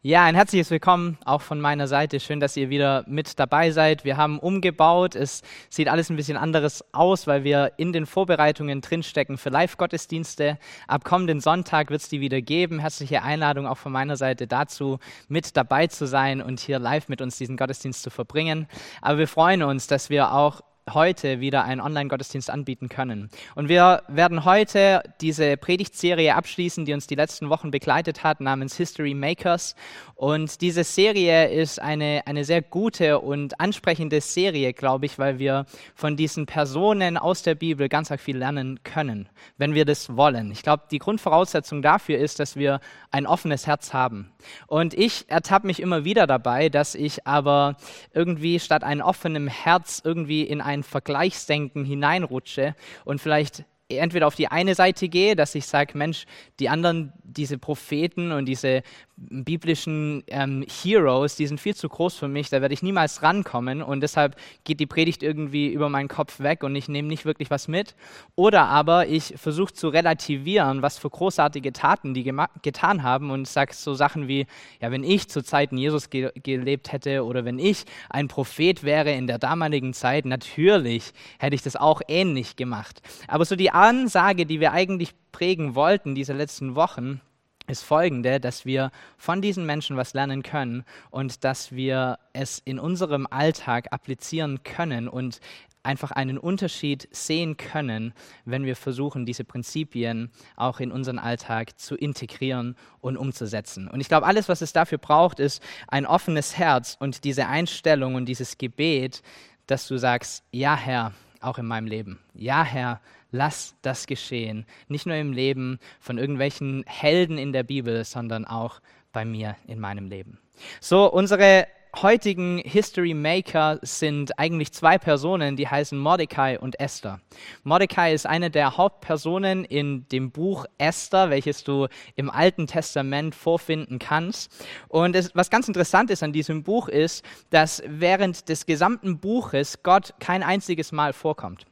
Ja, ein herzliches Willkommen auch von meiner Seite. Schön, dass ihr wieder mit dabei seid. Wir haben umgebaut. Es sieht alles ein bisschen anderes aus, weil wir in den Vorbereitungen drinstecken für Live-Gottesdienste. Ab kommenden Sonntag wird es die wieder geben. Herzliche Einladung auch von meiner Seite dazu, mit dabei zu sein und hier live mit uns diesen Gottesdienst zu verbringen. Aber wir freuen uns, dass wir auch heute wieder einen Online-Gottesdienst anbieten können. Und wir werden heute diese Predigtserie abschließen, die uns die letzten Wochen begleitet hat, namens History Makers. Und diese Serie ist eine, eine sehr gute und ansprechende Serie, glaube ich, weil wir von diesen Personen aus der Bibel ganz viel lernen können, wenn wir das wollen. Ich glaube, die Grundvoraussetzung dafür ist, dass wir ein offenes Herz haben. Und ich ertappe mich immer wieder dabei, dass ich aber irgendwie statt einem offenen Herz irgendwie in ein Vergleichsdenken hineinrutsche und vielleicht entweder auf die eine Seite gehe, dass ich sage, Mensch, die anderen, diese Propheten und diese biblischen ähm, Heroes, die sind viel zu groß für mich, da werde ich niemals rankommen und deshalb geht die Predigt irgendwie über meinen Kopf weg und ich nehme nicht wirklich was mit. Oder aber ich versuche zu relativieren, was für großartige Taten die getan haben und sage so Sachen wie, ja, wenn ich zu Zeiten Jesus ge gelebt hätte oder wenn ich ein Prophet wäre in der damaligen Zeit, natürlich hätte ich das auch ähnlich gemacht. Aber so die Ansage, die wir eigentlich prägen wollten diese letzten Wochen, ist folgende, dass wir von diesen Menschen was lernen können und dass wir es in unserem Alltag applizieren können und einfach einen Unterschied sehen können, wenn wir versuchen, diese Prinzipien auch in unseren Alltag zu integrieren und umzusetzen. Und ich glaube, alles, was es dafür braucht, ist ein offenes Herz und diese Einstellung und dieses Gebet, dass du sagst, ja Herr, auch in meinem Leben. Ja Herr, lass das geschehen. Nicht nur im Leben von irgendwelchen Helden in der Bibel, sondern auch bei mir in meinem Leben. So, unsere heutigen History Maker sind eigentlich zwei Personen, die heißen Mordecai und Esther. Mordecai ist eine der Hauptpersonen in dem Buch Esther, welches du im Alten Testament vorfinden kannst. Und es, was ganz interessant ist an diesem Buch ist, dass während des gesamten Buches Gott kein einziges Mal vorkommt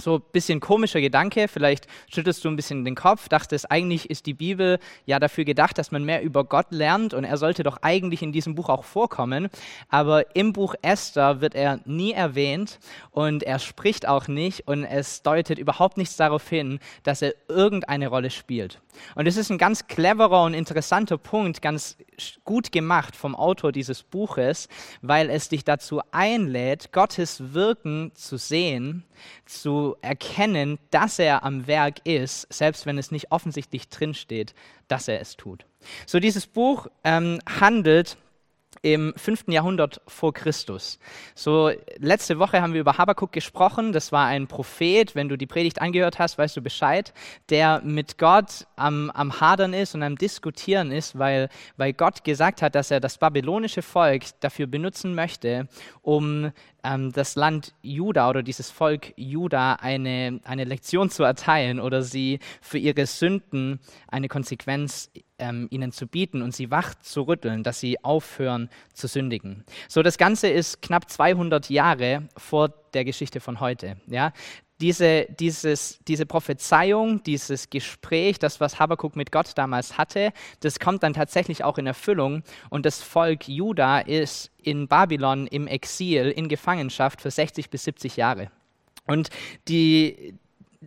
so ein bisschen komischer Gedanke, vielleicht schüttelst du ein bisschen den Kopf, dachtest, eigentlich ist die Bibel ja dafür gedacht, dass man mehr über Gott lernt und er sollte doch eigentlich in diesem Buch auch vorkommen. Aber im Buch Esther wird er nie erwähnt und er spricht auch nicht und es deutet überhaupt nichts darauf hin, dass er irgendeine Rolle spielt. Und es ist ein ganz cleverer und interessanter Punkt, ganz gut gemacht vom Autor dieses Buches, weil es dich dazu einlädt, Gottes Wirken zu sehen, zu erkennen, dass er am Werk ist, selbst wenn es nicht offensichtlich drinsteht, dass er es tut. So dieses Buch ähm, handelt im 5. Jahrhundert vor Christus. So, letzte Woche haben wir über Habakkuk gesprochen. Das war ein Prophet. Wenn du die Predigt angehört hast, weißt du Bescheid, der mit Gott am, am Hadern ist und am Diskutieren ist, weil, weil Gott gesagt hat, dass er das babylonische Volk dafür benutzen möchte, um ähm, das Land Juda oder dieses Volk Juda eine, eine Lektion zu erteilen oder sie für ihre Sünden eine Konsequenz ähm, ihnen zu bieten und sie wach zu rütteln, dass sie aufhören zu sündigen. So, das Ganze ist knapp 200 Jahre vor der Geschichte von heute. Ja? Diese, dieses, diese Prophezeiung, dieses Gespräch, das, was Habakkuk mit Gott damals hatte, das kommt dann tatsächlich auch in Erfüllung und das Volk Juda ist in Babylon im Exil, in Gefangenschaft für 60 bis 70 Jahre. Und die,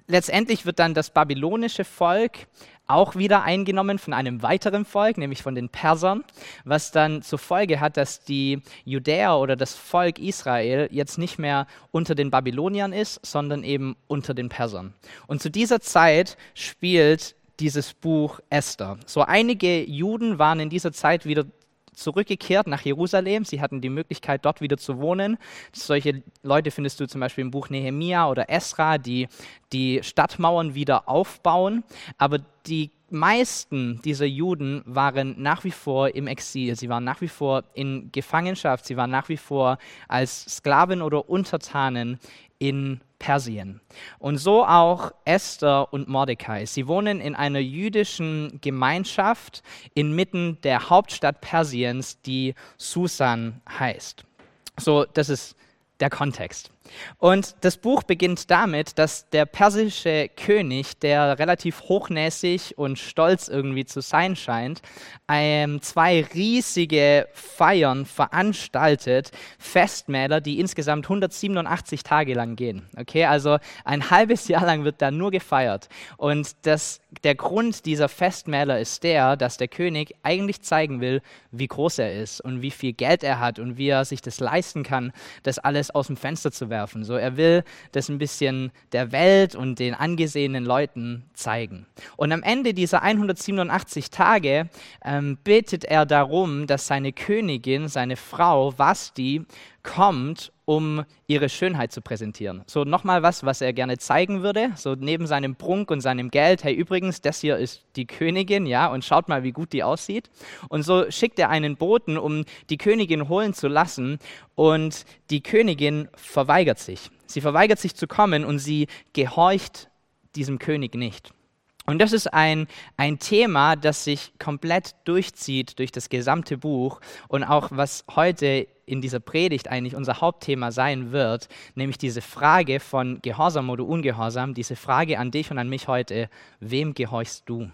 letztendlich wird dann das babylonische Volk auch wieder eingenommen von einem weiteren Volk, nämlich von den Persern, was dann zur Folge hat, dass die Judäer oder das Volk Israel jetzt nicht mehr unter den Babyloniern ist, sondern eben unter den Persern. Und zu dieser Zeit spielt dieses Buch Esther. So einige Juden waren in dieser Zeit wieder zurückgekehrt nach Jerusalem. Sie hatten die Möglichkeit, dort wieder zu wohnen. Solche Leute findest du zum Beispiel im Buch Nehemia oder Esra, die die Stadtmauern wieder aufbauen. Aber die meisten dieser Juden waren nach wie vor im Exil. Sie waren nach wie vor in Gefangenschaft. Sie waren nach wie vor als Sklaven oder Untertanen in Persien. Und so auch Esther und Mordecai. Sie wohnen in einer jüdischen Gemeinschaft inmitten der Hauptstadt Persiens, die Susan heißt. So, das ist der Kontext. Und das Buch beginnt damit, dass der persische König, der relativ hochnäsig und stolz irgendwie zu sein scheint, ähm, zwei riesige Feiern veranstaltet, Festmäler, die insgesamt 187 Tage lang gehen. Okay, also ein halbes Jahr lang wird da nur gefeiert. Und das, der Grund dieser Festmäler ist der, dass der König eigentlich zeigen will, wie groß er ist und wie viel Geld er hat und wie er sich das leisten kann, das alles aus dem Fenster zu werfen. So, er will das ein bisschen der Welt und den angesehenen Leuten zeigen. Und am Ende dieser 187 Tage ähm, bittet er darum, dass seine Königin, seine Frau Vasti, kommt, um ihre Schönheit zu präsentieren. So nochmal was, was er gerne zeigen würde, so neben seinem Prunk und seinem Geld, hey übrigens, das hier ist die Königin, ja, und schaut mal, wie gut die aussieht. Und so schickt er einen Boten, um die Königin holen zu lassen und die Königin verweigert sich. Sie verweigert sich zu kommen und sie gehorcht diesem König nicht. Und das ist ein, ein Thema, das sich komplett durchzieht durch das gesamte Buch und auch was heute in dieser Predigt eigentlich unser Hauptthema sein wird, nämlich diese Frage von Gehorsam oder Ungehorsam, diese Frage an dich und an mich heute, wem gehorchst du?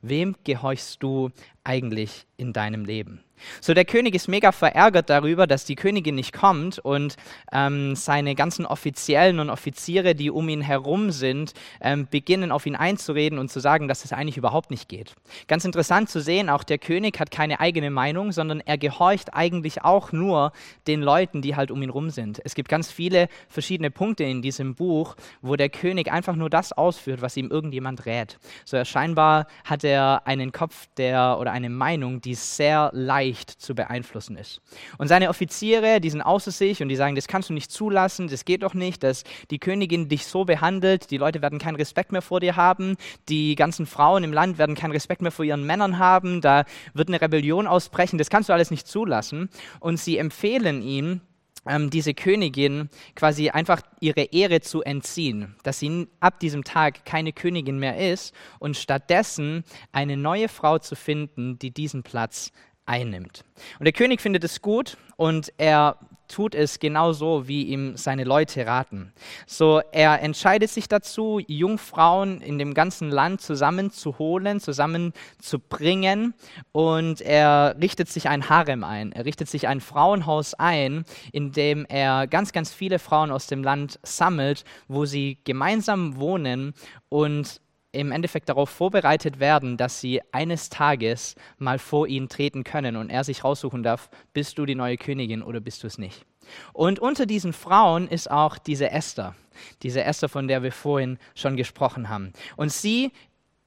Wem gehorchst du eigentlich in deinem Leben? So, der König ist mega verärgert darüber, dass die Königin nicht kommt und ähm, seine ganzen Offiziellen und Offiziere, die um ihn herum sind, ähm, beginnen auf ihn einzureden und zu sagen, dass es eigentlich überhaupt nicht geht. Ganz interessant zu sehen, auch der König hat keine eigene Meinung, sondern er gehorcht eigentlich auch nur den Leuten, die halt um ihn herum sind. Es gibt ganz viele verschiedene Punkte in diesem Buch, wo der König einfach nur das ausführt, was ihm irgendjemand rät. So, scheinbar hat er einen Kopf, der oder eine Meinung, die sehr leicht leicht zu beeinflussen ist. Und seine Offiziere, die sind außer sich und die sagen, das kannst du nicht zulassen, das geht doch nicht, dass die Königin dich so behandelt, die Leute werden keinen Respekt mehr vor dir haben, die ganzen Frauen im Land werden keinen Respekt mehr vor ihren Männern haben, da wird eine Rebellion ausbrechen, das kannst du alles nicht zulassen. Und sie empfehlen ihm, ähm, diese Königin quasi einfach ihre Ehre zu entziehen, dass sie ab diesem Tag keine Königin mehr ist und stattdessen eine neue Frau zu finden, die diesen Platz einnimmt. Und der König findet es gut und er tut es genauso, wie ihm seine Leute raten. So, er entscheidet sich dazu, Jungfrauen in dem ganzen Land zusammenzuholen, zusammenzubringen und er richtet sich ein Harem ein. Er richtet sich ein Frauenhaus ein, in dem er ganz, ganz viele Frauen aus dem Land sammelt, wo sie gemeinsam wohnen und im Endeffekt darauf vorbereitet werden, dass sie eines Tages mal vor ihn treten können und er sich raussuchen darf, bist du die neue Königin oder bist du es nicht. Und unter diesen Frauen ist auch diese Esther, diese Esther, von der wir vorhin schon gesprochen haben. Und sie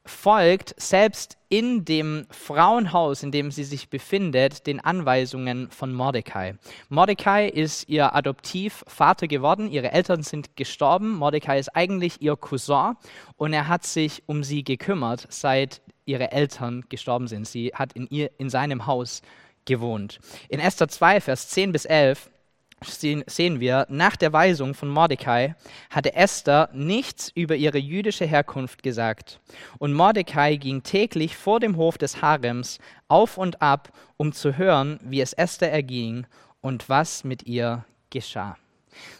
folgt selbst in dem Frauenhaus, in dem sie sich befindet, den Anweisungen von Mordecai. Mordecai ist ihr Adoptivvater geworden, ihre Eltern sind gestorben, Mordecai ist eigentlich ihr Cousin und er hat sich um sie gekümmert, seit ihre Eltern gestorben sind. Sie hat in, ihr, in seinem Haus gewohnt. In Esther 2, Vers 10 bis 11 sehen wir, nach der Weisung von Mordecai hatte Esther nichts über ihre jüdische Herkunft gesagt. Und Mordecai ging täglich vor dem Hof des Harems auf und ab, um zu hören, wie es Esther erging und was mit ihr geschah.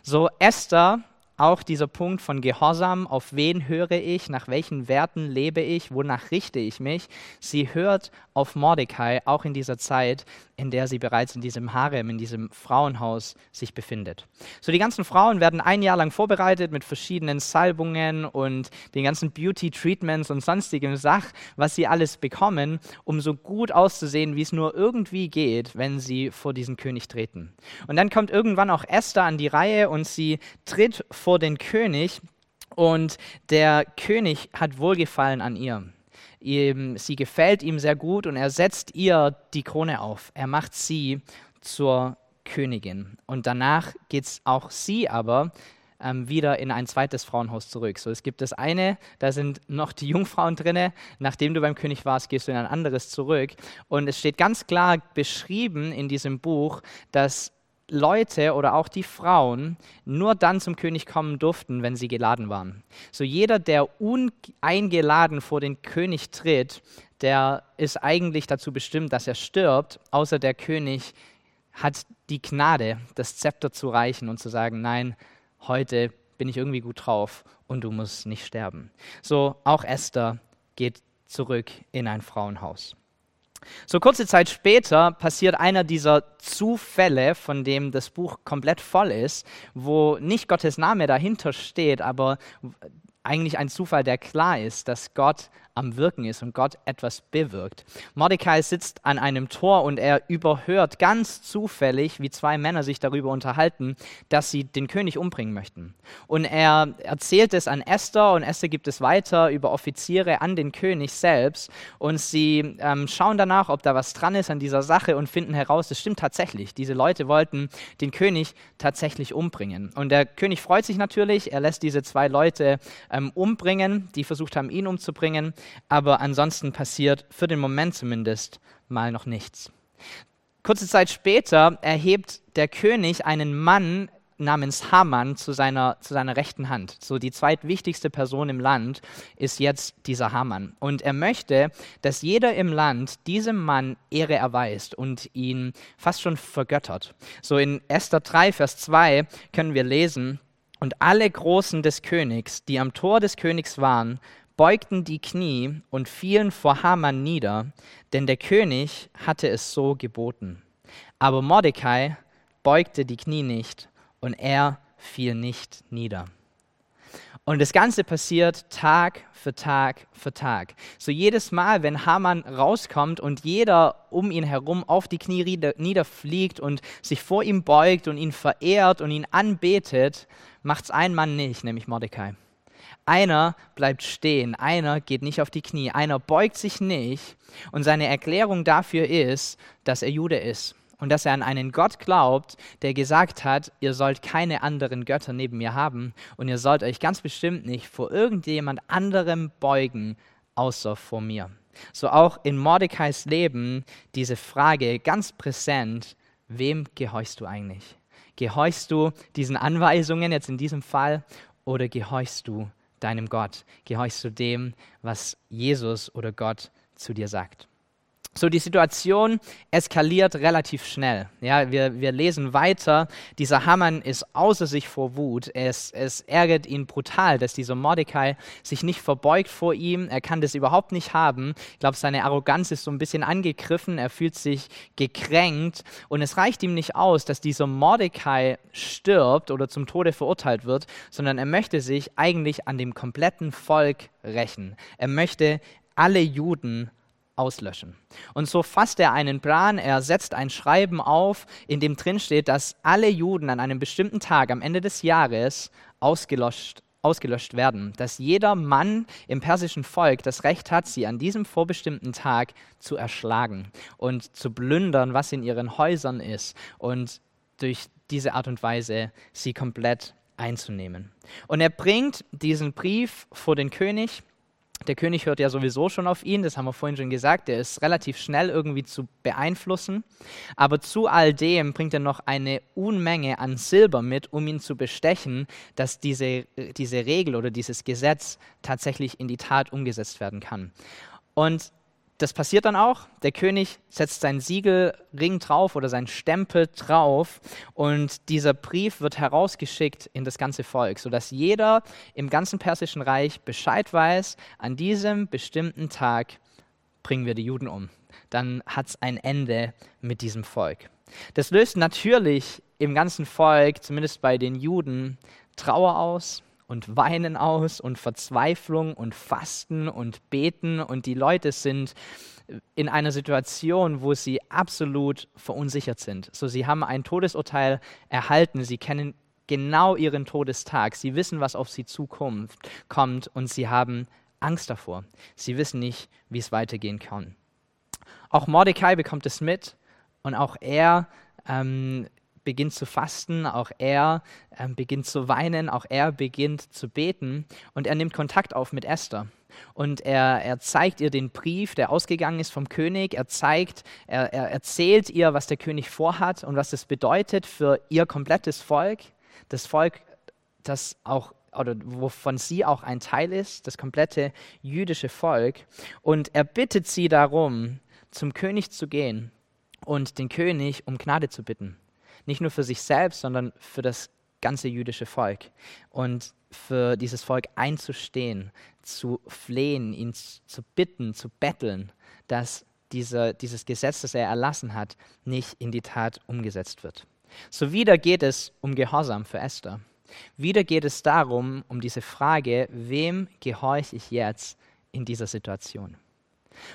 So Esther auch dieser Punkt von Gehorsam, auf wen höre ich, nach welchen Werten lebe ich, wonach richte ich mich. Sie hört auf Mordecai, auch in dieser Zeit, in der sie bereits in diesem Harem, in diesem Frauenhaus sich befindet. So, die ganzen Frauen werden ein Jahr lang vorbereitet mit verschiedenen Salbungen und den ganzen Beauty-Treatments und sonstigem Sach, was sie alles bekommen, um so gut auszusehen, wie es nur irgendwie geht, wenn sie vor diesen König treten. Und dann kommt irgendwann auch Esther an die Reihe und sie tritt vor den König und der König hat Wohlgefallen an ihr sie gefällt ihm sehr gut und er setzt ihr die Krone auf. Er macht sie zur Königin. Und danach geht es auch sie aber ähm, wieder in ein zweites Frauenhaus zurück. So, es gibt das eine, da sind noch die Jungfrauen drinne. Nachdem du beim König warst, gehst du in ein anderes zurück. Und es steht ganz klar beschrieben in diesem Buch, dass Leute oder auch die Frauen nur dann zum König kommen durften, wenn sie geladen waren. So jeder, der uneingeladen vor den König tritt, der ist eigentlich dazu bestimmt, dass er stirbt, außer der König hat die Gnade, das Zepter zu reichen und zu sagen, nein, heute bin ich irgendwie gut drauf und du musst nicht sterben. So, auch Esther geht zurück in ein Frauenhaus. So kurze Zeit später passiert einer dieser Zufälle, von dem das Buch komplett voll ist, wo nicht Gottes Name dahinter steht, aber eigentlich ein Zufall, der klar ist, dass Gott am Wirken ist und Gott etwas bewirkt. Mordecai sitzt an einem Tor und er überhört ganz zufällig, wie zwei Männer sich darüber unterhalten, dass sie den König umbringen möchten. Und er erzählt es an Esther und Esther gibt es weiter über Offiziere an den König selbst und sie ähm, schauen danach, ob da was dran ist an dieser Sache und finden heraus, es stimmt tatsächlich. Diese Leute wollten den König tatsächlich umbringen. Und der König freut sich natürlich, er lässt diese zwei Leute ähm, umbringen, die versucht haben, ihn umzubringen aber ansonsten passiert für den Moment zumindest mal noch nichts. Kurze Zeit später erhebt der König einen Mann namens Haman zu seiner, zu seiner rechten Hand. So die zweitwichtigste Person im Land ist jetzt dieser Haman. Und er möchte, dass jeder im Land diesem Mann Ehre erweist und ihn fast schon vergöttert. So in Esther 3, Vers 2 können wir lesen, und alle Großen des Königs, die am Tor des Königs waren, beugten die Knie und fielen vor Haman nieder, denn der König hatte es so geboten. Aber Mordecai beugte die Knie nicht und er fiel nicht nieder. Und das Ganze passiert Tag für Tag für Tag. So jedes Mal, wenn Haman rauskommt und jeder um ihn herum auf die Knie niederfliegt und sich vor ihm beugt und ihn verehrt und ihn anbetet, macht es ein Mann nicht, nämlich Mordecai. Einer bleibt stehen, einer geht nicht auf die Knie, einer beugt sich nicht und seine Erklärung dafür ist, dass er Jude ist und dass er an einen Gott glaubt, der gesagt hat, ihr sollt keine anderen Götter neben mir haben und ihr sollt euch ganz bestimmt nicht vor irgendjemand anderem beugen, außer vor mir. So auch in Mordecais Leben diese Frage ganz präsent, wem gehorchst du eigentlich? Gehorchst du diesen Anweisungen jetzt in diesem Fall oder gehorchst du deinem Gott? Gehorchst du dem, was Jesus oder Gott zu dir sagt? So, die Situation eskaliert relativ schnell. Ja, wir, wir lesen weiter. Dieser Hamann ist außer sich vor Wut. Es, es ärgert ihn brutal, dass dieser Mordecai sich nicht verbeugt vor ihm. Er kann das überhaupt nicht haben. Ich glaube, seine Arroganz ist so ein bisschen angegriffen. Er fühlt sich gekränkt. Und es reicht ihm nicht aus, dass dieser Mordecai stirbt oder zum Tode verurteilt wird, sondern er möchte sich eigentlich an dem kompletten Volk rächen. Er möchte alle Juden auslöschen. Und so fasst er einen Plan, er setzt ein Schreiben auf, in dem drin steht, dass alle Juden an einem bestimmten Tag am Ende des Jahres ausgelöscht, ausgelöscht werden, dass jeder Mann im persischen Volk das Recht hat, sie an diesem vorbestimmten Tag zu erschlagen und zu plündern, was in ihren Häusern ist und durch diese Art und Weise sie komplett einzunehmen. Und er bringt diesen Brief vor den König der König hört ja sowieso schon auf ihn, das haben wir vorhin schon gesagt, der ist relativ schnell irgendwie zu beeinflussen. Aber zu all dem bringt er noch eine Unmenge an Silber mit, um ihn zu bestechen, dass diese, diese Regel oder dieses Gesetz tatsächlich in die Tat umgesetzt werden kann. Und das passiert dann auch. Der König setzt seinen Siegelring drauf oder seinen Stempel drauf und dieser Brief wird herausgeschickt in das ganze Volk, sodass jeder im ganzen persischen Reich Bescheid weiß, an diesem bestimmten Tag bringen wir die Juden um. Dann hat es ein Ende mit diesem Volk. Das löst natürlich im ganzen Volk, zumindest bei den Juden, Trauer aus, und Weinen aus und Verzweiflung und Fasten und Beten und die Leute sind in einer Situation, wo sie absolut verunsichert sind. So, sie haben ein Todesurteil erhalten, sie kennen genau ihren Todestag, sie wissen, was auf sie zukommt kommt und sie haben Angst davor. Sie wissen nicht, wie es weitergehen kann. Auch Mordecai bekommt es mit und auch er ähm, beginnt zu fasten, auch er äh, beginnt zu weinen, auch er beginnt zu beten und er nimmt Kontakt auf mit Esther. Und er, er zeigt ihr den Brief, der ausgegangen ist vom König. Er zeigt, er, er erzählt ihr, was der König vorhat und was das bedeutet für ihr komplettes Volk. Das Volk, das auch oder wovon sie auch ein Teil ist, das komplette jüdische Volk. Und er bittet sie darum, zum König zu gehen und den König um Gnade zu bitten nicht nur für sich selbst, sondern für das ganze jüdische Volk. Und für dieses Volk einzustehen, zu flehen, ihn zu bitten, zu betteln, dass dieser, dieses Gesetz, das er erlassen hat, nicht in die Tat umgesetzt wird. So wieder geht es um Gehorsam für Esther. Wieder geht es darum, um diese Frage, wem gehorche ich jetzt in dieser Situation?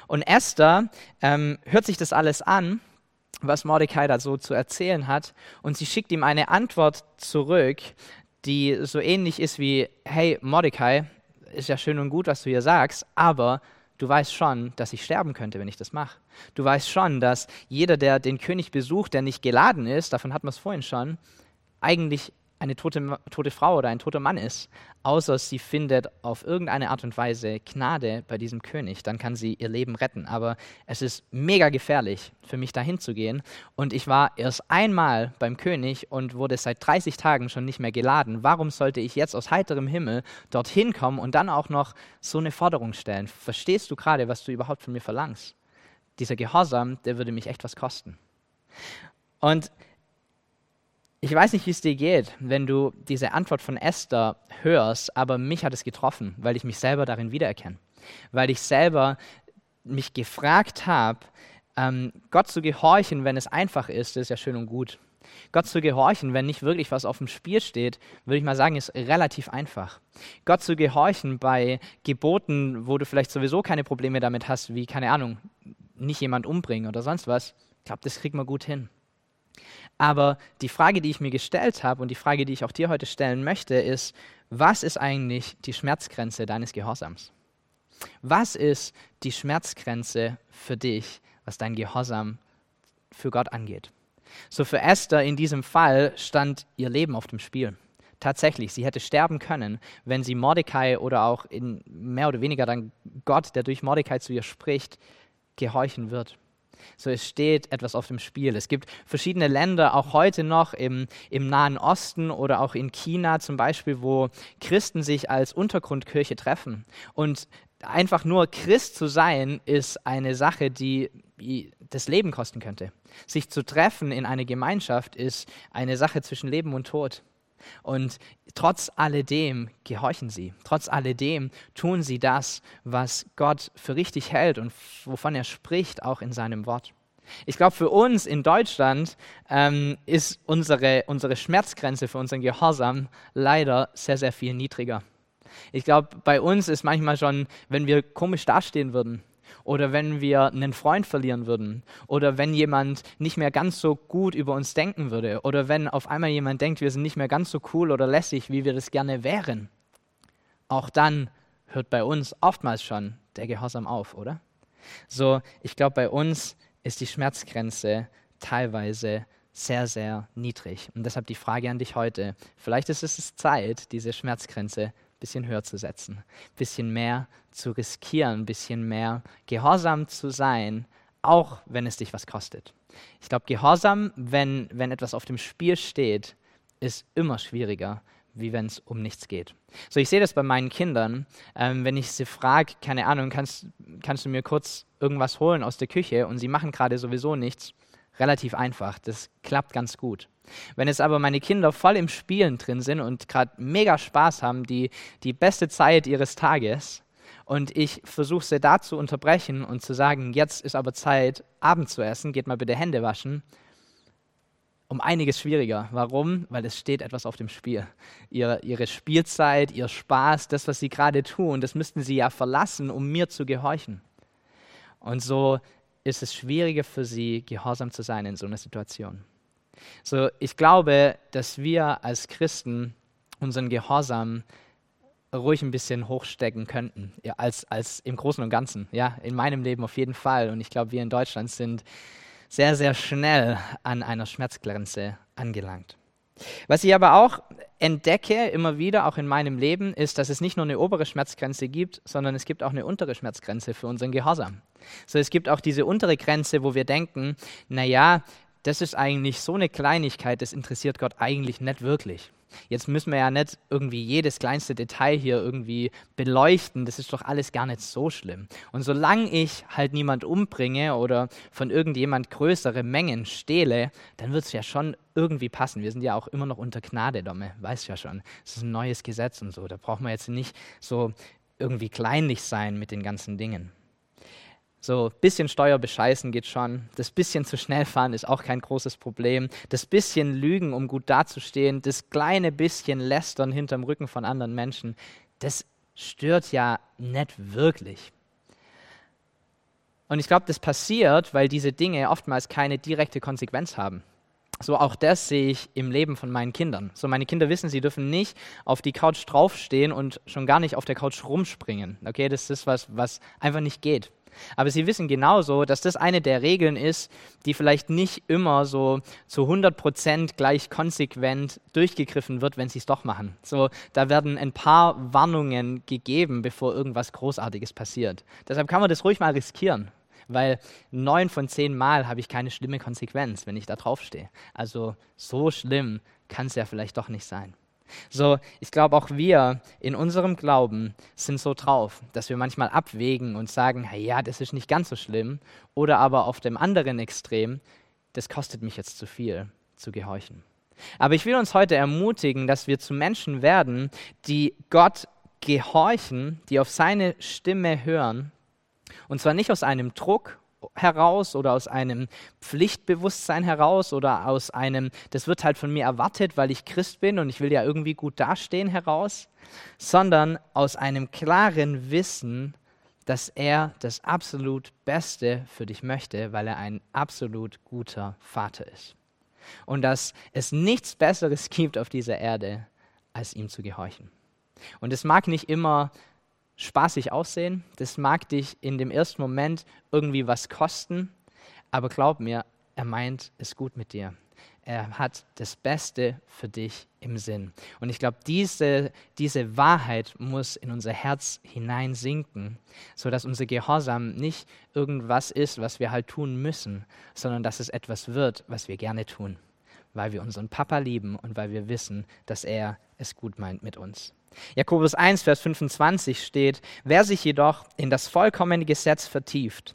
Und Esther ähm, hört sich das alles an, was Mordecai da so zu erzählen hat, und sie schickt ihm eine Antwort zurück, die so ähnlich ist wie, hey Mordecai, ist ja schön und gut, was du hier sagst, aber du weißt schon, dass ich sterben könnte, wenn ich das mache. Du weißt schon, dass jeder, der den König besucht, der nicht geladen ist, davon hatten wir es vorhin schon, eigentlich eine tote, tote Frau oder ein toter Mann ist, außer sie findet auf irgendeine Art und Weise Gnade bei diesem König, dann kann sie ihr Leben retten. Aber es ist mega gefährlich für mich dahin zu gehen. Und ich war erst einmal beim König und wurde seit 30 Tagen schon nicht mehr geladen. Warum sollte ich jetzt aus heiterem Himmel dorthin kommen und dann auch noch so eine Forderung stellen? Verstehst du gerade, was du überhaupt von mir verlangst? Dieser Gehorsam, der würde mich echt was kosten. Und ich weiß nicht, wie es dir geht, wenn du diese Antwort von Esther hörst, aber mich hat es getroffen, weil ich mich selber darin wiedererkenne. Weil ich selber mich gefragt habe, ähm, Gott zu gehorchen, wenn es einfach ist, ist ja schön und gut. Gott zu gehorchen, wenn nicht wirklich was auf dem Spiel steht, würde ich mal sagen, ist relativ einfach. Gott zu gehorchen bei Geboten, wo du vielleicht sowieso keine Probleme damit hast, wie, keine Ahnung, nicht jemand umbringen oder sonst was, ich glaube, das kriegt man gut hin. Aber die Frage, die ich mir gestellt habe und die Frage, die ich auch dir heute stellen möchte, ist, was ist eigentlich die Schmerzgrenze deines Gehorsams? Was ist die Schmerzgrenze für dich, was dein Gehorsam für Gott angeht? So für Esther in diesem Fall stand ihr Leben auf dem Spiel. Tatsächlich, sie hätte sterben können, wenn sie Mordecai oder auch in mehr oder weniger dann Gott, der durch Mordecai zu ihr spricht, gehorchen wird. So, es steht etwas auf dem Spiel. Es gibt verschiedene Länder, auch heute noch im, im Nahen Osten oder auch in China zum Beispiel, wo Christen sich als Untergrundkirche treffen. Und einfach nur Christ zu sein, ist eine Sache, die das Leben kosten könnte. Sich zu treffen in eine Gemeinschaft ist eine Sache zwischen Leben und Tod. Und trotz alledem gehorchen sie. Trotz alledem tun sie das, was Gott für richtig hält und wovon er spricht, auch in seinem Wort. Ich glaube, für uns in Deutschland ähm, ist unsere, unsere Schmerzgrenze für unseren Gehorsam leider sehr, sehr viel niedriger. Ich glaube, bei uns ist manchmal schon, wenn wir komisch dastehen würden, oder wenn wir einen Freund verlieren würden oder wenn jemand nicht mehr ganz so gut über uns denken würde oder wenn auf einmal jemand denkt, wir sind nicht mehr ganz so cool oder lässig, wie wir das gerne wären. Auch dann hört bei uns oftmals schon der Gehorsam auf, oder? So, ich glaube, bei uns ist die Schmerzgrenze teilweise sehr, sehr niedrig. Und deshalb die Frage an dich heute. Vielleicht ist es Zeit, diese Schmerzgrenze bisschen höher zu setzen, bisschen mehr zu riskieren, bisschen mehr gehorsam zu sein, auch wenn es dich was kostet. Ich glaube, Gehorsam, wenn, wenn etwas auf dem Spiel steht, ist immer schwieriger, wie wenn es um nichts geht. So, ich sehe das bei meinen Kindern. Ähm, wenn ich sie frage, keine Ahnung, kannst, kannst du mir kurz irgendwas holen aus der Küche und sie machen gerade sowieso nichts, relativ einfach. Das klappt ganz gut. Wenn jetzt aber meine Kinder voll im Spielen drin sind und gerade mega Spaß haben, die, die beste Zeit ihres Tages, und ich versuche sie da zu unterbrechen und zu sagen, jetzt ist aber Zeit, Abend zu essen, geht mal bitte Hände waschen, um einiges schwieriger. Warum? Weil es steht etwas auf dem Spiel. Ihre, ihre Spielzeit, ihr Spaß, das, was sie gerade tun, das müssten sie ja verlassen, um mir zu gehorchen. Und so ist es schwieriger für sie, gehorsam zu sein in so einer Situation. So, ich glaube, dass wir als Christen unseren Gehorsam ruhig ein bisschen hochstecken könnten, ja, als, als im Großen und Ganzen. Ja, in meinem Leben auf jeden Fall. Und ich glaube, wir in Deutschland sind sehr, sehr schnell an einer Schmerzgrenze angelangt. Was ich aber auch entdecke immer wieder, auch in meinem Leben, ist, dass es nicht nur eine obere Schmerzgrenze gibt, sondern es gibt auch eine untere Schmerzgrenze für unseren Gehorsam. So, es gibt auch diese untere Grenze, wo wir denken, naja, das ist eigentlich so eine Kleinigkeit, das interessiert Gott eigentlich nicht wirklich. Jetzt müssen wir ja nicht irgendwie jedes kleinste Detail hier irgendwie beleuchten. Das ist doch alles gar nicht so schlimm. Und solange ich halt niemand umbringe oder von irgendjemand größere Mengen stehle, dann wird es ja schon irgendwie passen. Wir sind ja auch immer noch unter Gnade, Domme, weißt ja schon. Es ist ein neues Gesetz und so. Da braucht man jetzt nicht so irgendwie kleinlich sein mit den ganzen Dingen. So ein bisschen Steuer bescheißen geht schon. Das bisschen zu schnell fahren ist auch kein großes Problem. Das bisschen Lügen, um gut dazustehen, das kleine bisschen Lästern hinterm Rücken von anderen Menschen, das stört ja nicht wirklich. Und ich glaube, das passiert, weil diese Dinge oftmals keine direkte Konsequenz haben. So auch das sehe ich im Leben von meinen Kindern. So meine Kinder wissen, sie dürfen nicht auf die Couch draufstehen und schon gar nicht auf der Couch rumspringen. Okay, das ist was, was einfach nicht geht. Aber sie wissen genauso, dass das eine der Regeln ist, die vielleicht nicht immer so zu 100 Prozent gleich konsequent durchgegriffen wird, wenn sie es doch machen. So, da werden ein paar Warnungen gegeben, bevor irgendwas Großartiges passiert. Deshalb kann man das ruhig mal riskieren, weil neun von zehn Mal habe ich keine schlimme Konsequenz, wenn ich da draufstehe. Also so schlimm kann es ja vielleicht doch nicht sein. So, ich glaube, auch wir in unserem Glauben sind so drauf, dass wir manchmal abwägen und sagen, ja, das ist nicht ganz so schlimm. Oder aber auf dem anderen Extrem, das kostet mich jetzt zu viel, zu gehorchen. Aber ich will uns heute ermutigen, dass wir zu Menschen werden, die Gott gehorchen, die auf seine Stimme hören. Und zwar nicht aus einem Druck heraus oder aus einem Pflichtbewusstsein heraus oder aus einem, das wird halt von mir erwartet, weil ich Christ bin und ich will ja irgendwie gut dastehen heraus, sondern aus einem klaren Wissen, dass er das absolut Beste für dich möchte, weil er ein absolut guter Vater ist. Und dass es nichts Besseres gibt auf dieser Erde, als ihm zu gehorchen. Und es mag nicht immer spaßig aussehen, das mag dich in dem ersten Moment irgendwie was kosten, aber glaub mir, er meint es gut mit dir. Er hat das Beste für dich im Sinn. Und ich glaube, diese, diese Wahrheit muss in unser Herz hineinsinken, sodass unser Gehorsam nicht irgendwas ist, was wir halt tun müssen, sondern dass es etwas wird, was wir gerne tun, weil wir unseren Papa lieben und weil wir wissen, dass er es gut meint mit uns. Jakobus 1, Vers 25 steht, wer sich jedoch in das vollkommene Gesetz vertieft,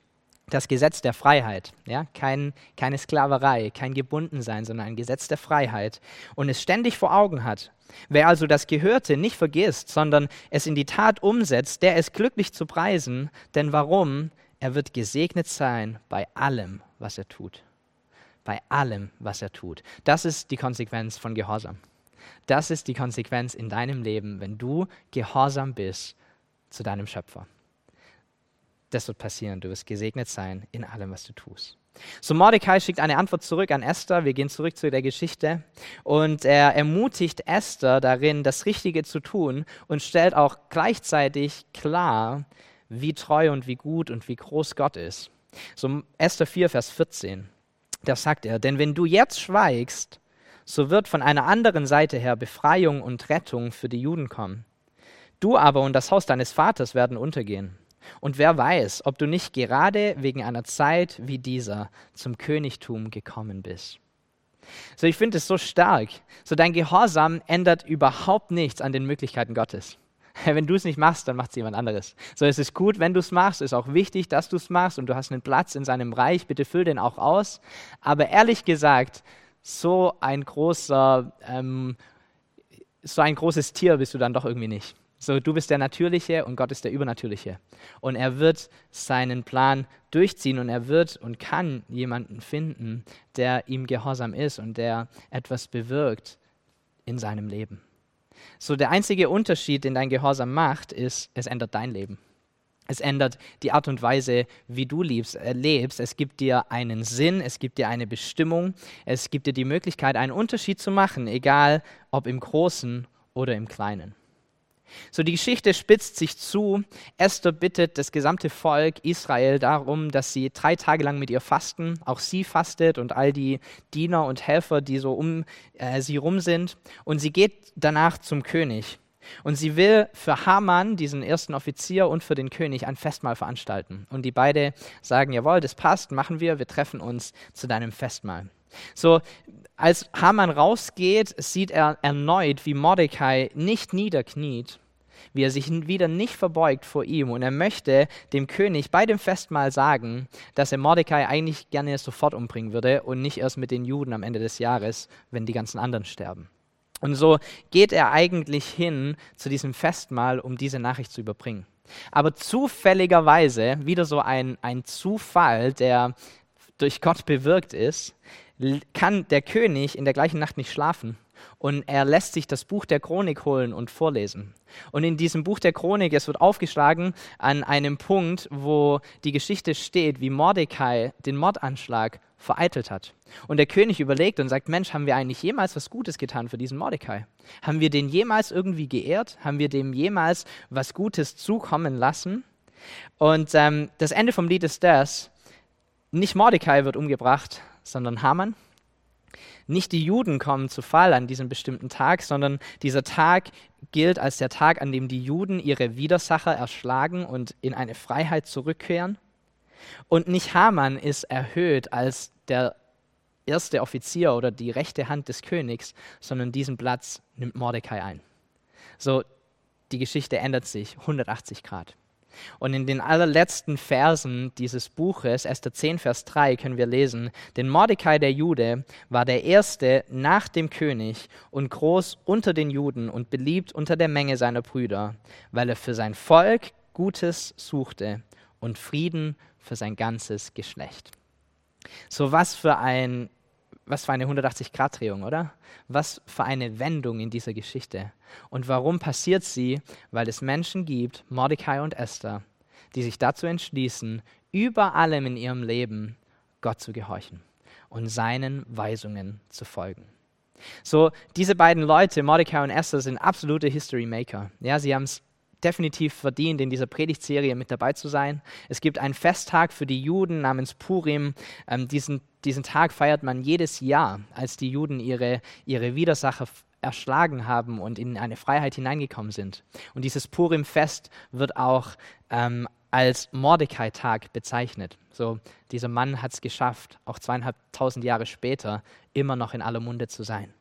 das Gesetz der Freiheit, ja, kein, keine Sklaverei, kein Gebundensein, sondern ein Gesetz der Freiheit und es ständig vor Augen hat. Wer also das Gehörte nicht vergisst, sondern es in die Tat umsetzt, der ist glücklich zu preisen, denn warum? Er wird gesegnet sein bei allem, was er tut. Bei allem, was er tut. Das ist die Konsequenz von Gehorsam. Das ist die Konsequenz in deinem Leben, wenn du gehorsam bist zu deinem Schöpfer. Das wird passieren. Du wirst gesegnet sein in allem, was du tust. So, Mordecai schickt eine Antwort zurück an Esther. Wir gehen zurück zu der Geschichte. Und er ermutigt Esther darin, das Richtige zu tun und stellt auch gleichzeitig klar, wie treu und wie gut und wie groß Gott ist. So, Esther 4, Vers 14. Da sagt er: Denn wenn du jetzt schweigst, so wird von einer anderen Seite her Befreiung und Rettung für die Juden kommen. Du aber und das Haus deines Vaters werden untergehen. Und wer weiß, ob du nicht gerade wegen einer Zeit wie dieser zum Königtum gekommen bist. So, ich finde es so stark. So, dein Gehorsam ändert überhaupt nichts an den Möglichkeiten Gottes. Wenn du es nicht machst, dann macht es jemand anderes. So, es ist gut, wenn du es machst, ist auch wichtig, dass du es machst und du hast einen Platz in seinem Reich, bitte füll den auch aus. Aber ehrlich gesagt, so ein großer, ähm, so ein großes Tier bist du dann doch irgendwie nicht. So, du bist der Natürliche und Gott ist der Übernatürliche. Und er wird seinen Plan durchziehen und er wird und kann jemanden finden, der ihm gehorsam ist und der etwas bewirkt in seinem Leben. So, der einzige Unterschied, den dein Gehorsam macht, ist, es ändert dein Leben. Es ändert die Art und Weise, wie du liebst, äh, lebst. Es gibt dir einen Sinn, es gibt dir eine Bestimmung, es gibt dir die Möglichkeit, einen Unterschied zu machen, egal ob im Großen oder im Kleinen. So, die Geschichte spitzt sich zu. Esther bittet das gesamte Volk Israel darum, dass sie drei Tage lang mit ihr fasten. Auch sie fastet und all die Diener und Helfer, die so um äh, sie rum sind. Und sie geht danach zum König. Und sie will für Haman, diesen ersten Offizier, und für den König ein Festmahl veranstalten. Und die beide sagen, jawohl, das passt, machen wir, wir treffen uns zu deinem Festmahl. So, als Haman rausgeht, sieht er erneut, wie Mordecai nicht niederkniet, wie er sich wieder nicht verbeugt vor ihm. Und er möchte dem König bei dem Festmahl sagen, dass er Mordecai eigentlich gerne sofort umbringen würde und nicht erst mit den Juden am Ende des Jahres, wenn die ganzen anderen sterben. Und so geht er eigentlich hin zu diesem Festmahl, um diese Nachricht zu überbringen. Aber zufälligerweise, wieder so ein, ein Zufall, der durch Gott bewirkt ist, kann der König in der gleichen Nacht nicht schlafen und er lässt sich das Buch der Chronik holen und vorlesen. Und in diesem Buch der Chronik, es wird aufgeschlagen an einem Punkt, wo die Geschichte steht, wie Mordecai den Mordanschlag vereitelt hat. Und der König überlegt und sagt, Mensch, haben wir eigentlich jemals was Gutes getan für diesen Mordecai? Haben wir den jemals irgendwie geehrt? Haben wir dem jemals was Gutes zukommen lassen? Und ähm, das Ende vom Lied ist das, nicht Mordecai wird umgebracht, sondern Haman. Nicht die Juden kommen zu Fall an diesem bestimmten Tag, sondern dieser Tag gilt als der Tag, an dem die Juden ihre Widersacher erschlagen und in eine Freiheit zurückkehren. Und nicht Haman ist erhöht als der erste Offizier oder die rechte Hand des Königs, sondern diesen Platz nimmt Mordecai ein. So, die Geschichte ändert sich 180 Grad. Und in den allerletzten Versen dieses Buches, 1. 10, Vers 3, können wir lesen, denn Mordecai der Jude war der Erste nach dem König und groß unter den Juden und beliebt unter der Menge seiner Brüder, weil er für sein Volk Gutes suchte und Frieden für sein ganzes Geschlecht. So was für ein was für eine 180-Grad-Drehung, oder? Was für eine Wendung in dieser Geschichte. Und warum passiert sie? Weil es Menschen gibt, Mordecai und Esther, die sich dazu entschließen, über allem in ihrem Leben Gott zu gehorchen und seinen Weisungen zu folgen. So, diese beiden Leute, Mordecai und Esther, sind absolute History Maker. Ja, sie haben es definitiv verdient, in dieser Predigtserie mit dabei zu sein. Es gibt einen Festtag für die Juden namens Purim. Ähm, diesen, diesen Tag feiert man jedes Jahr, als die Juden ihre, ihre Widersacher erschlagen haben und in eine Freiheit hineingekommen sind. Und dieses Purim-Fest wird auch ähm, als Mordecai-Tag bezeichnet. So, dieser Mann hat es geschafft, auch zweieinhalbtausend Jahre später immer noch in aller Munde zu sein.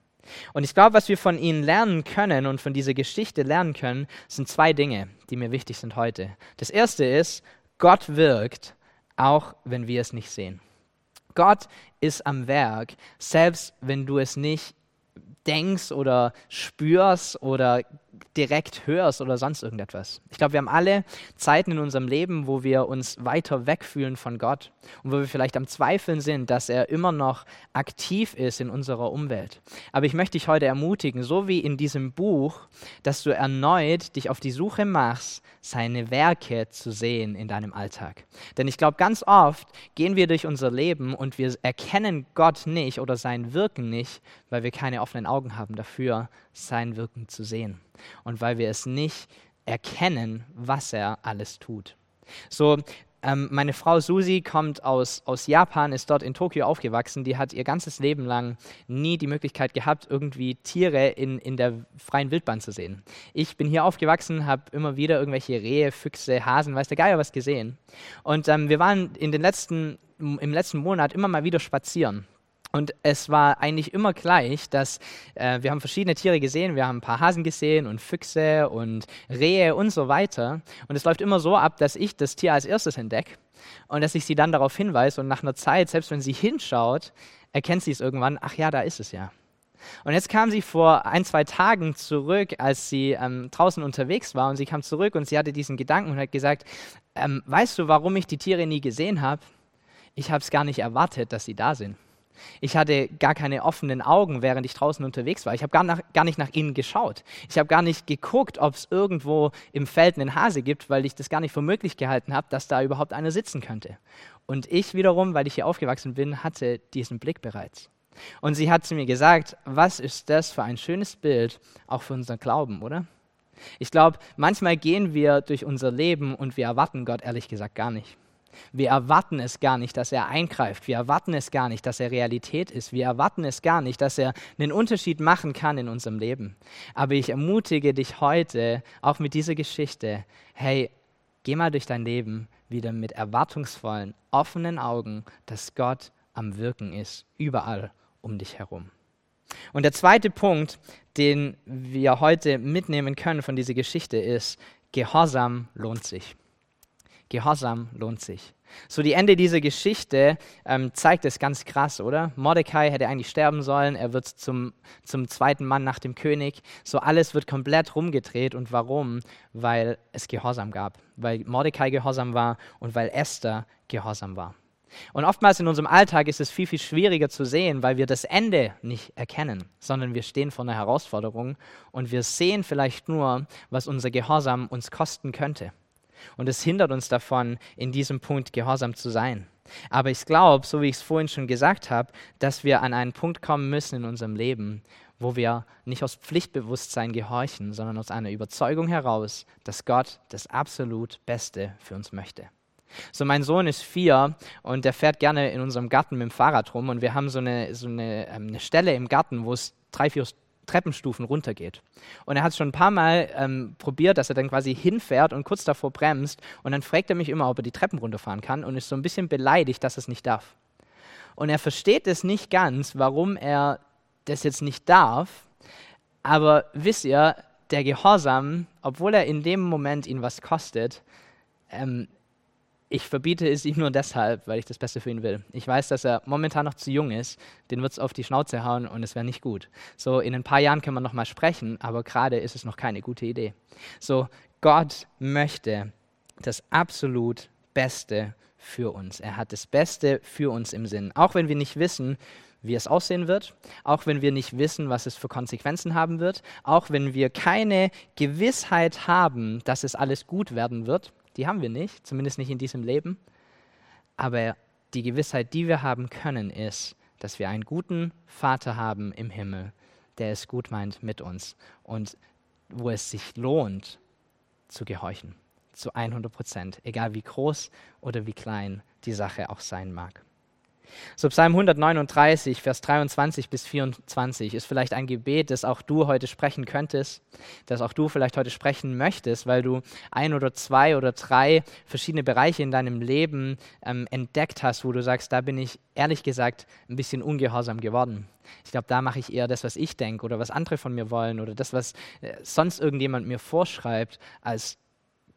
Und ich glaube, was wir von ihnen lernen können und von dieser Geschichte lernen können, sind zwei Dinge, die mir wichtig sind heute. Das erste ist, Gott wirkt, auch wenn wir es nicht sehen. Gott ist am Werk, selbst wenn du es nicht denkst oder spürst oder direkt hörst oder sonst irgendetwas. Ich glaube, wir haben alle Zeiten in unserem Leben, wo wir uns weiter wegfühlen von Gott und wo wir vielleicht am Zweifeln sind, dass er immer noch aktiv ist in unserer Umwelt. Aber ich möchte dich heute ermutigen, so wie in diesem Buch, dass du erneut dich auf die Suche machst, seine Werke zu sehen in deinem Alltag. Denn ich glaube, ganz oft gehen wir durch unser Leben und wir erkennen Gott nicht oder sein Wirken nicht, weil wir keine offenen Augen haben dafür, sein Wirken zu sehen und weil wir es nicht erkennen, was er alles tut. So, ähm, meine Frau Susi kommt aus, aus Japan, ist dort in Tokio aufgewachsen. Die hat ihr ganzes Leben lang nie die Möglichkeit gehabt, irgendwie Tiere in, in der freien Wildbahn zu sehen. Ich bin hier aufgewachsen, habe immer wieder irgendwelche Rehe, Füchse, Hasen, weiß der Geier was gesehen. Und ähm, wir waren in den letzten, im letzten Monat immer mal wieder spazieren. Und es war eigentlich immer gleich, dass äh, wir haben verschiedene Tiere gesehen, wir haben ein paar Hasen gesehen und Füchse und Rehe und so weiter. Und es läuft immer so ab, dass ich das Tier als erstes entdecke und dass ich sie dann darauf hinweise und nach einer Zeit, selbst wenn sie hinschaut, erkennt sie es irgendwann, ach ja, da ist es ja. Und jetzt kam sie vor ein, zwei Tagen zurück, als sie ähm, draußen unterwegs war und sie kam zurück und sie hatte diesen Gedanken und hat gesagt, ähm, weißt du, warum ich die Tiere nie gesehen habe? Ich habe es gar nicht erwartet, dass sie da sind. Ich hatte gar keine offenen Augen, während ich draußen unterwegs war. Ich habe gar, gar nicht nach ihnen geschaut. Ich habe gar nicht geguckt, ob es irgendwo im Feld einen Hase gibt, weil ich das gar nicht für möglich gehalten habe, dass da überhaupt einer sitzen könnte. Und ich wiederum, weil ich hier aufgewachsen bin, hatte diesen Blick bereits. Und sie hat zu mir gesagt, was ist das für ein schönes Bild, auch für unseren Glauben, oder? Ich glaube, manchmal gehen wir durch unser Leben und wir erwarten Gott ehrlich gesagt gar nicht. Wir erwarten es gar nicht, dass er eingreift. Wir erwarten es gar nicht, dass er Realität ist. Wir erwarten es gar nicht, dass er einen Unterschied machen kann in unserem Leben. Aber ich ermutige dich heute, auch mit dieser Geschichte, hey, geh mal durch dein Leben wieder mit erwartungsvollen, offenen Augen, dass Gott am Wirken ist, überall um dich herum. Und der zweite Punkt, den wir heute mitnehmen können von dieser Geschichte, ist, Gehorsam lohnt sich. Gehorsam lohnt sich. So die Ende dieser Geschichte ähm, zeigt es ganz krass, oder? Mordecai hätte eigentlich sterben sollen, er wird zum, zum zweiten Mann nach dem König. So alles wird komplett rumgedreht. Und warum? Weil es Gehorsam gab. Weil Mordecai gehorsam war und weil Esther gehorsam war. Und oftmals in unserem Alltag ist es viel, viel schwieriger zu sehen, weil wir das Ende nicht erkennen, sondern wir stehen vor einer Herausforderung und wir sehen vielleicht nur, was unser Gehorsam uns kosten könnte. Und es hindert uns davon, in diesem Punkt gehorsam zu sein. Aber ich glaube, so wie ich es vorhin schon gesagt habe, dass wir an einen Punkt kommen müssen in unserem Leben, wo wir nicht aus Pflichtbewusstsein gehorchen, sondern aus einer Überzeugung heraus, dass Gott das absolut Beste für uns möchte. So, mein Sohn ist vier und der fährt gerne in unserem Garten mit dem Fahrrad rum und wir haben so eine, so eine, ähm, eine Stelle im Garten, wo es drei, vier Treppenstufen runtergeht. Und er hat es schon ein paar Mal ähm, probiert, dass er dann quasi hinfährt und kurz davor bremst und dann fragt er mich immer, ob er die Treppen runterfahren kann und ist so ein bisschen beleidigt, dass er es nicht darf. Und er versteht es nicht ganz, warum er das jetzt nicht darf, aber wisst ihr, der Gehorsam, obwohl er in dem Moment ihn was kostet, ähm, ich verbiete es ihm nur deshalb, weil ich das Beste für ihn will. Ich weiß, dass er momentan noch zu jung ist, den wird es auf die Schnauze hauen und es wäre nicht gut. So, in ein paar Jahren können wir nochmal sprechen, aber gerade ist es noch keine gute Idee. So, Gott möchte das absolut Beste für uns. Er hat das Beste für uns im Sinn. Auch wenn wir nicht wissen, wie es aussehen wird, auch wenn wir nicht wissen, was es für Konsequenzen haben wird, auch wenn wir keine Gewissheit haben, dass es alles gut werden wird, die haben wir nicht, zumindest nicht in diesem Leben. Aber die Gewissheit, die wir haben können, ist, dass wir einen guten Vater haben im Himmel, der es gut meint mit uns und wo es sich lohnt zu gehorchen, zu 100 Prozent, egal wie groß oder wie klein die Sache auch sein mag. So Psalm 139, Vers 23 bis 24 ist vielleicht ein Gebet, das auch du heute sprechen könntest, das auch du vielleicht heute sprechen möchtest, weil du ein oder zwei oder drei verschiedene Bereiche in deinem Leben ähm, entdeckt hast, wo du sagst, da bin ich ehrlich gesagt ein bisschen ungehorsam geworden. Ich glaube, da mache ich eher das, was ich denke oder was andere von mir wollen oder das, was äh, sonst irgendjemand mir vorschreibt, als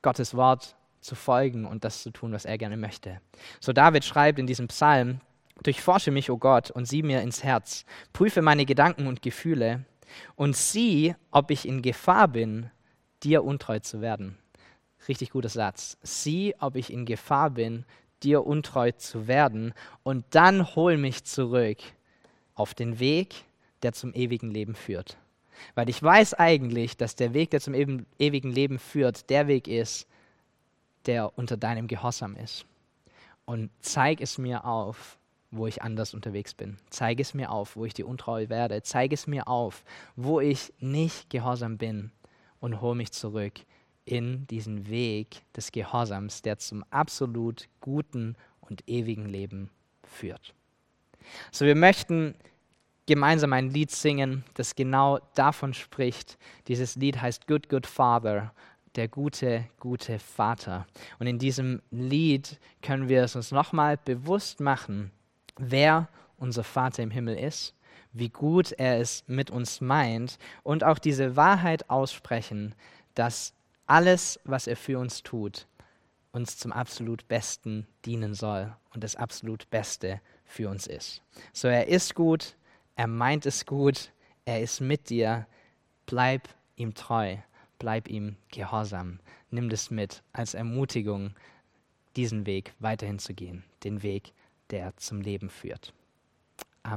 Gottes Wort zu folgen und das zu tun, was er gerne möchte. So David schreibt in diesem Psalm, Durchforsche mich, o oh Gott, und sieh mir ins Herz. Prüfe meine Gedanken und Gefühle und sieh, ob ich in Gefahr bin, dir untreu zu werden. Richtig guter Satz. Sieh, ob ich in Gefahr bin, dir untreu zu werden. Und dann hol mich zurück auf den Weg, der zum ewigen Leben führt. Weil ich weiß eigentlich, dass der Weg, der zum ewigen Leben führt, der Weg ist, der unter deinem Gehorsam ist. Und zeig es mir auf, wo ich anders unterwegs bin. Zeige es mir auf, wo ich dir untreu werde. Zeige es mir auf, wo ich nicht gehorsam bin und hol mich zurück in diesen Weg des Gehorsams, der zum absolut guten und ewigen Leben führt. So, wir möchten gemeinsam ein Lied singen, das genau davon spricht. Dieses Lied heißt Good, Good Father, der gute, gute Vater. Und in diesem Lied können wir es uns nochmal bewusst machen, wer unser Vater im Himmel ist, wie gut er es mit uns meint und auch diese Wahrheit aussprechen, dass alles, was er für uns tut, uns zum absolut Besten dienen soll und das absolut Beste für uns ist. So, er ist gut, er meint es gut, er ist mit dir, bleib ihm treu, bleib ihm gehorsam. Nimm das mit als Ermutigung, diesen Weg weiterhin zu gehen, den Weg der zum Leben führt.